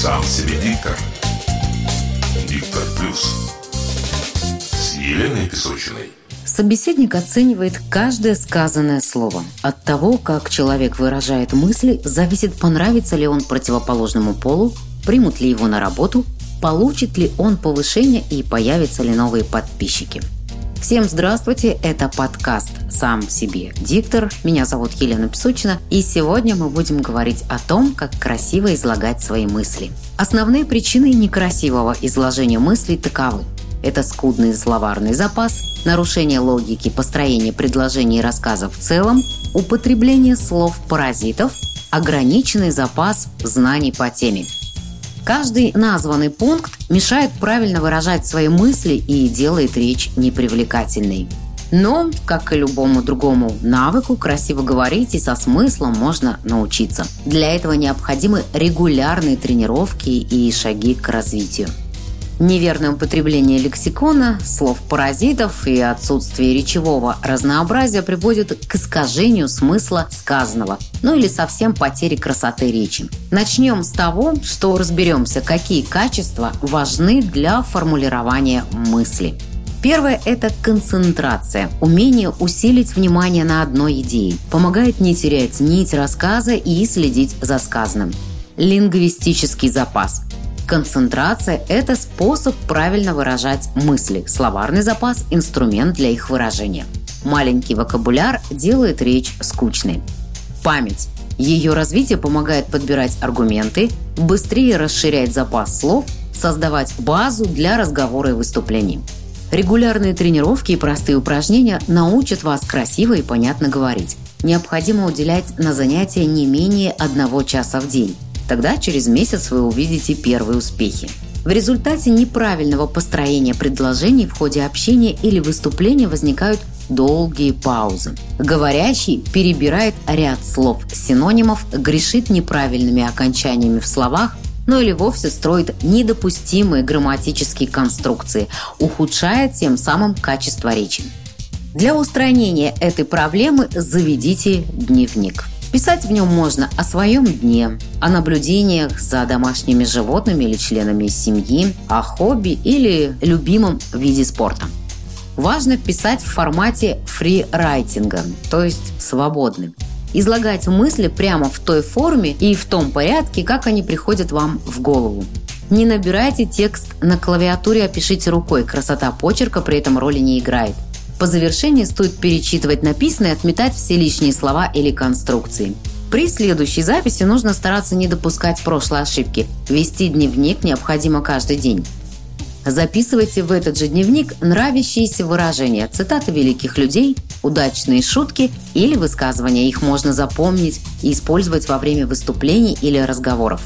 Сам себе диктор. Диктор плюс. С Еленой Песочиной. Собеседник оценивает каждое сказанное слово. От того, как человек выражает мысли, зависит, понравится ли он противоположному полу, примут ли его на работу, получит ли он повышение и появятся ли новые подписчики. Всем здравствуйте, это подкаст «Сам себе диктор». Меня зовут Елена Песучина, и сегодня мы будем говорить о том, как красиво излагать свои мысли. Основные причины некрасивого изложения мыслей таковы. Это скудный словарный запас, нарушение логики построения предложений и рассказов в целом, употребление слов-паразитов, ограниченный запас знаний по теме – Каждый названный пункт мешает правильно выражать свои мысли и делает речь непривлекательной. Но, как и любому другому навыку, красиво говорить и со смыслом можно научиться. Для этого необходимы регулярные тренировки и шаги к развитию. Неверное употребление лексикона, слов-паразитов и отсутствие речевого разнообразия приводит к искажению смысла сказанного, ну или совсем потере красоты речи. Начнем с того, что разберемся, какие качества важны для формулирования мысли. Первое – это концентрация, умение усилить внимание на одной идее, помогает не терять нить рассказа и следить за сказанным. Лингвистический запас – Концентрация – это способ правильно выражать мысли. Словарный запас – инструмент для их выражения. Маленький вокабуляр делает речь скучной. Память. Ее развитие помогает подбирать аргументы, быстрее расширять запас слов, создавать базу для разговора и выступлений. Регулярные тренировки и простые упражнения научат вас красиво и понятно говорить. Необходимо уделять на занятия не менее одного часа в день. Тогда через месяц вы увидите первые успехи. В результате неправильного построения предложений в ходе общения или выступления возникают долгие паузы. Говорящий перебирает ряд слов-синонимов, грешит неправильными окончаниями в словах, ну или вовсе строит недопустимые грамматические конструкции, ухудшая тем самым качество речи. Для устранения этой проблемы заведите дневник. Писать в нем можно о своем дне, о наблюдениях за домашними животными или членами семьи, о хобби или любимом виде спорта. Важно писать в формате фрирайтинга, то есть свободным. Излагать мысли прямо в той форме и в том порядке, как они приходят вам в голову. Не набирайте текст на клавиатуре, а пишите рукой. Красота почерка при этом роли не играет. По завершении стоит перечитывать написанное и отметать все лишние слова или конструкции. При следующей записи нужно стараться не допускать прошлой ошибки. Вести дневник необходимо каждый день. Записывайте в этот же дневник нравящиеся выражения, цитаты великих людей, удачные шутки или высказывания. Их можно запомнить и использовать во время выступлений или разговоров.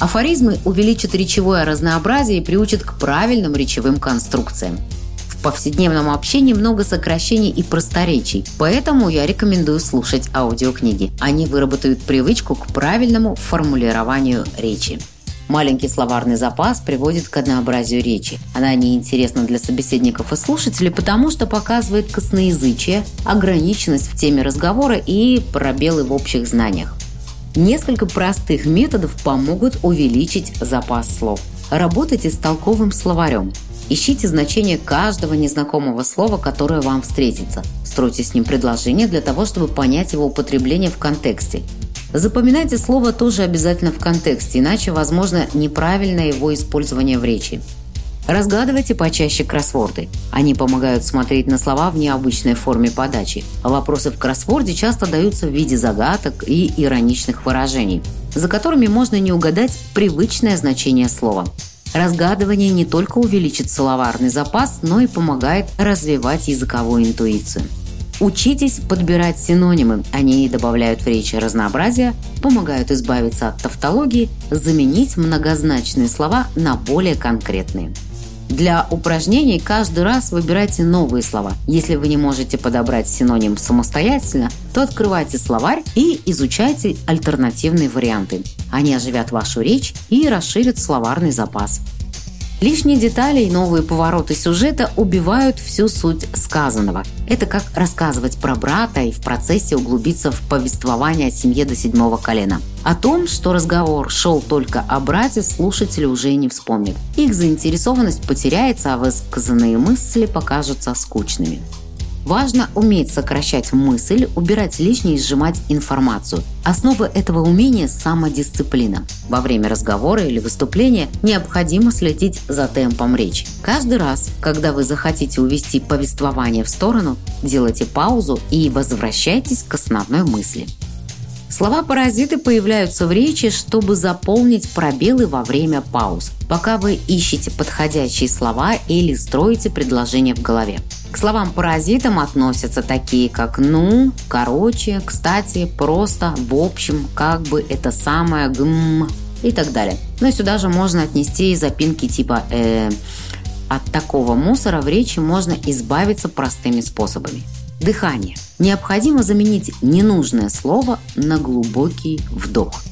Афоризмы увеличат речевое разнообразие и приучат к правильным речевым конструкциям повседневном общении много сокращений и просторечий, поэтому я рекомендую слушать аудиокниги. Они выработают привычку к правильному формулированию речи. Маленький словарный запас приводит к однообразию речи. Она неинтересна для собеседников и слушателей, потому что показывает косноязычие, ограниченность в теме разговора и пробелы в общих знаниях. Несколько простых методов помогут увеличить запас слов. Работайте с толковым словарем. Ищите значение каждого незнакомого слова, которое вам встретится. Стройте с ним предложение для того, чтобы понять его употребление в контексте. Запоминайте слово тоже обязательно в контексте, иначе возможно неправильное его использование в речи. Разгадывайте почаще кроссворды. Они помогают смотреть на слова в необычной форме подачи. А вопросы в кроссворде часто даются в виде загадок и ироничных выражений, за которыми можно не угадать привычное значение слова. Разгадывание не только увеличит словарный запас, но и помогает развивать языковую интуицию. Учитесь подбирать синонимы. Они добавляют в речи разнообразия, помогают избавиться от тавтологии, заменить многозначные слова на более конкретные. Для упражнений каждый раз выбирайте новые слова. Если вы не можете подобрать синоним самостоятельно, то открывайте словарь и изучайте альтернативные варианты. Они оживят вашу речь и расширят словарный запас. Лишние детали и новые повороты сюжета убивают всю суть сказанного. Это как рассказывать про брата и в процессе углубиться в повествование о семье до седьмого колена. О том, что разговор шел только о брате, слушатели уже не вспомнят. Их заинтересованность потеряется, а высказанные мысли покажутся скучными. Важно уметь сокращать мысль, убирать лишнее и сжимать информацию. Основа этого умения – самодисциплина. Во время разговора или выступления необходимо следить за темпом речи. Каждый раз, когда вы захотите увести повествование в сторону, делайте паузу и возвращайтесь к основной мысли. Слова-паразиты появляются в речи, чтобы заполнить пробелы во время пауз, пока вы ищете подходящие слова или строите предложение в голове. К словам-паразитам относятся такие, как «ну», «короче», «кстати», «просто», «в общем», «как бы», «это самое», «гм» и так далее. Но сюда же можно отнести и запинки типа «э». От такого мусора в речи можно избавиться простыми способами. Дыхание. Необходимо заменить ненужное слово на глубокий вдох.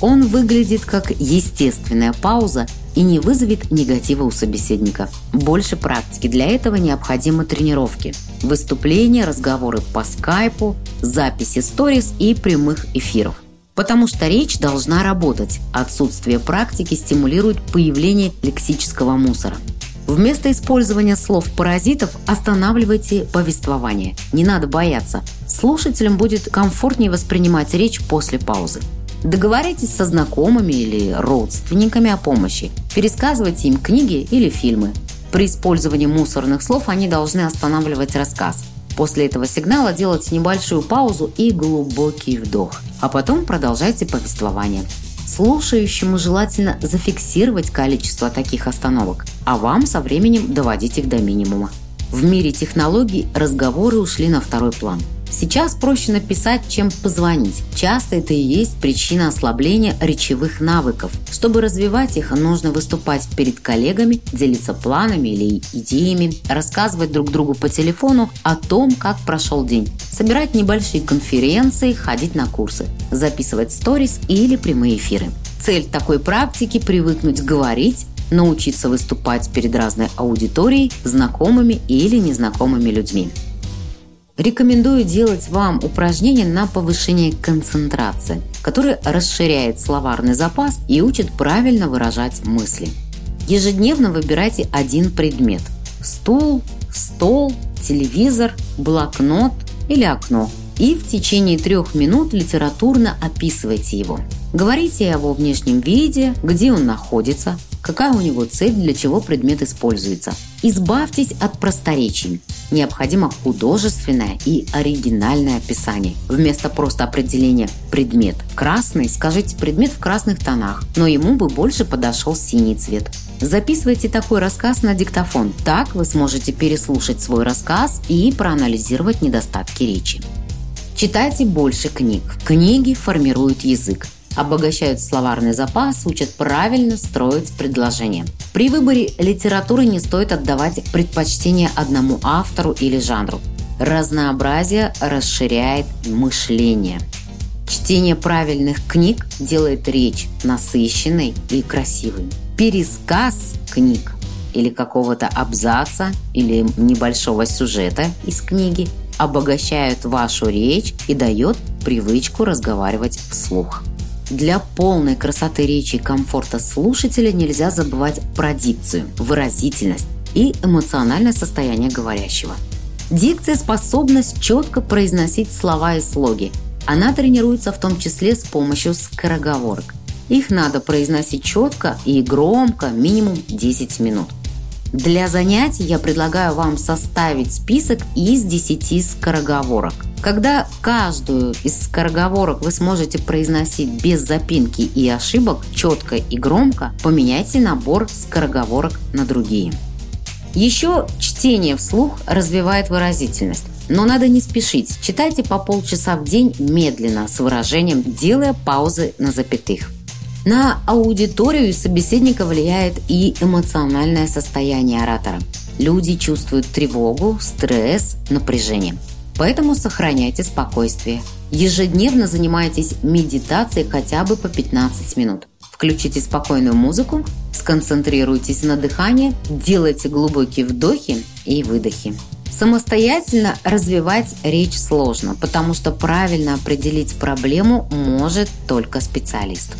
Он выглядит как естественная пауза и не вызовет негатива у собеседника. Больше практики для этого необходимы тренировки. Выступления, разговоры по скайпу, записи сторис и прямых эфиров. Потому что речь должна работать. Отсутствие практики стимулирует появление лексического мусора. Вместо использования слов-паразитов останавливайте повествование. Не надо бояться. Слушателям будет комфортнее воспринимать речь после паузы. Договоритесь со знакомыми или родственниками о помощи. Пересказывайте им книги или фильмы. При использовании мусорных слов они должны останавливать рассказ. После этого сигнала делайте небольшую паузу и глубокий вдох. А потом продолжайте повествование. Слушающему желательно зафиксировать количество таких остановок, а вам со временем доводить их до минимума. В мире технологий разговоры ушли на второй план – Сейчас проще написать, чем позвонить. Часто это и есть причина ослабления речевых навыков. Чтобы развивать их, нужно выступать перед коллегами, делиться планами или идеями, рассказывать друг другу по телефону о том, как прошел день, собирать небольшие конференции, ходить на курсы, записывать сторис или прямые эфиры. Цель такой практики – привыкнуть говорить, научиться выступать перед разной аудиторией, знакомыми или незнакомыми людьми. Рекомендую делать вам упражнения на повышение концентрации, которое расширяет словарный запас и учит правильно выражать мысли. Ежедневно выбирайте один предмет – стул, стол, телевизор, блокнот или окно – и в течение трех минут литературно описывайте его. Говорите о его внешнем виде, где он находится, какая у него цель, для чего предмет используется. Избавьтесь от просторечий. Необходимо художественное и оригинальное описание. Вместо просто определения «предмет красный» скажите «предмет в красных тонах», но ему бы больше подошел синий цвет. Записывайте такой рассказ на диктофон. Так вы сможете переслушать свой рассказ и проанализировать недостатки речи. Читайте больше книг. Книги формируют язык обогащают словарный запас, учат правильно строить предложения. При выборе литературы не стоит отдавать предпочтение одному автору или жанру. Разнообразие расширяет мышление. Чтение правильных книг делает речь насыщенной и красивой. Пересказ книг или какого-то абзаца или небольшого сюжета из книги обогащают вашу речь и дает привычку разговаривать вслух. Для полной красоты речи и комфорта слушателя нельзя забывать про дикцию, выразительность и эмоциональное состояние говорящего. Дикция – способность четко произносить слова и слоги. Она тренируется в том числе с помощью скороговорок. Их надо произносить четко и громко минимум 10 минут. Для занятий я предлагаю вам составить список из 10 скороговорок – когда каждую из скороговорок вы сможете произносить без запинки и ошибок, четко и громко, поменяйте набор скороговорок на другие. Еще чтение вслух развивает выразительность. Но надо не спешить. Читайте по полчаса в день медленно, с выражением, делая паузы на запятых. На аудиторию и собеседника влияет и эмоциональное состояние оратора. Люди чувствуют тревогу, стресс, напряжение. Поэтому сохраняйте спокойствие. Ежедневно занимайтесь медитацией хотя бы по 15 минут. Включите спокойную музыку, сконцентрируйтесь на дыхании, делайте глубокие вдохи и выдохи. Самостоятельно развивать речь сложно, потому что правильно определить проблему может только специалист.